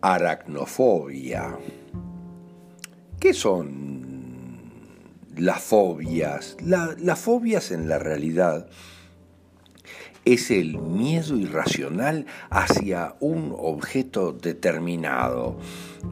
Aracnofobia. ¿Qué son las fobias? las fobias en la realidad es el miedo irracional hacia un objeto determinado,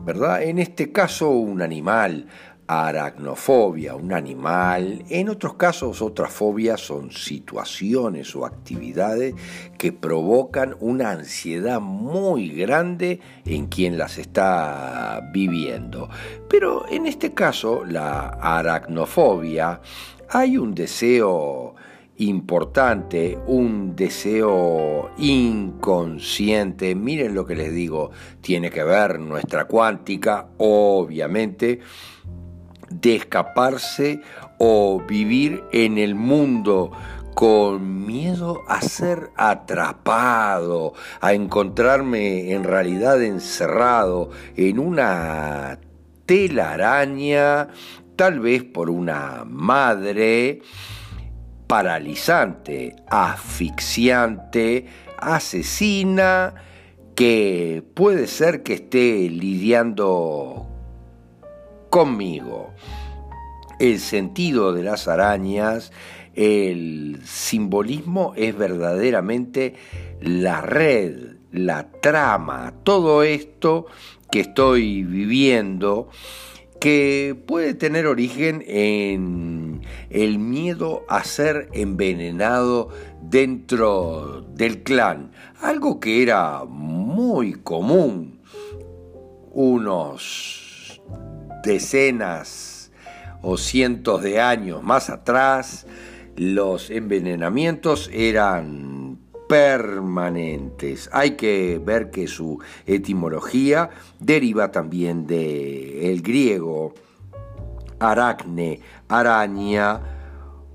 ¿verdad? En este caso un animal, aracnofobia, un animal. En otros casos, otras fobias son situaciones o actividades que provocan una ansiedad muy grande en quien las está viviendo. Pero en este caso, la aracnofobia, hay un deseo importante, un deseo inconsciente, miren lo que les digo, tiene que ver nuestra cuántica, obviamente, de escaparse o vivir en el mundo con miedo a ser atrapado, a encontrarme en realidad encerrado en una telaraña, tal vez por una madre paralizante, asfixiante, asesina, que puede ser que esté lidiando conmigo. El sentido de las arañas, el simbolismo es verdaderamente la red, la trama, todo esto que estoy viviendo que puede tener origen en el miedo a ser envenenado dentro del clan, algo que era muy común unos decenas o cientos de años más atrás, los envenenamientos eran permanentes. Hay que ver que su etimología deriva también del griego aracne, araña,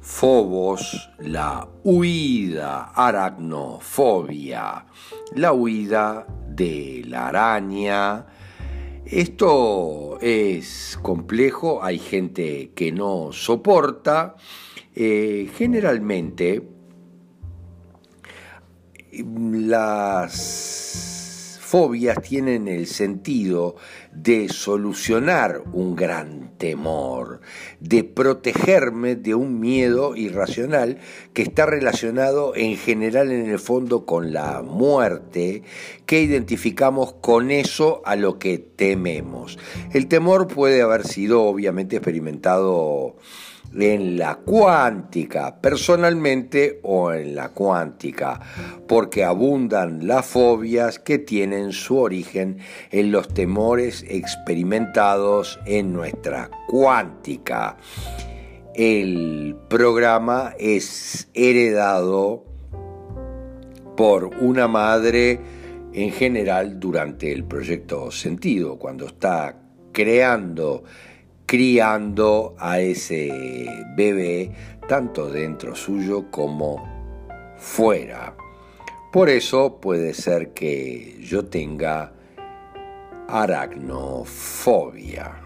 fobos, la huida, aracnofobia, la huida de la araña, esto es complejo, hay gente que no soporta. Eh, generalmente las fobias tienen el sentido de solucionar un gran temor, de protegerme de un miedo irracional que está relacionado en general en el fondo con la muerte, que identificamos con eso a lo que tememos. El temor puede haber sido obviamente experimentado en la cuántica, personalmente o en la cuántica, porque abundan las fobias que tienen su origen en los temores experimentados en nuestra cuántica. El programa es heredado por una madre en general durante el proyecto sentido, cuando está creando, criando a ese bebé, tanto dentro suyo como fuera. Por eso puede ser que yo tenga aracnofobia.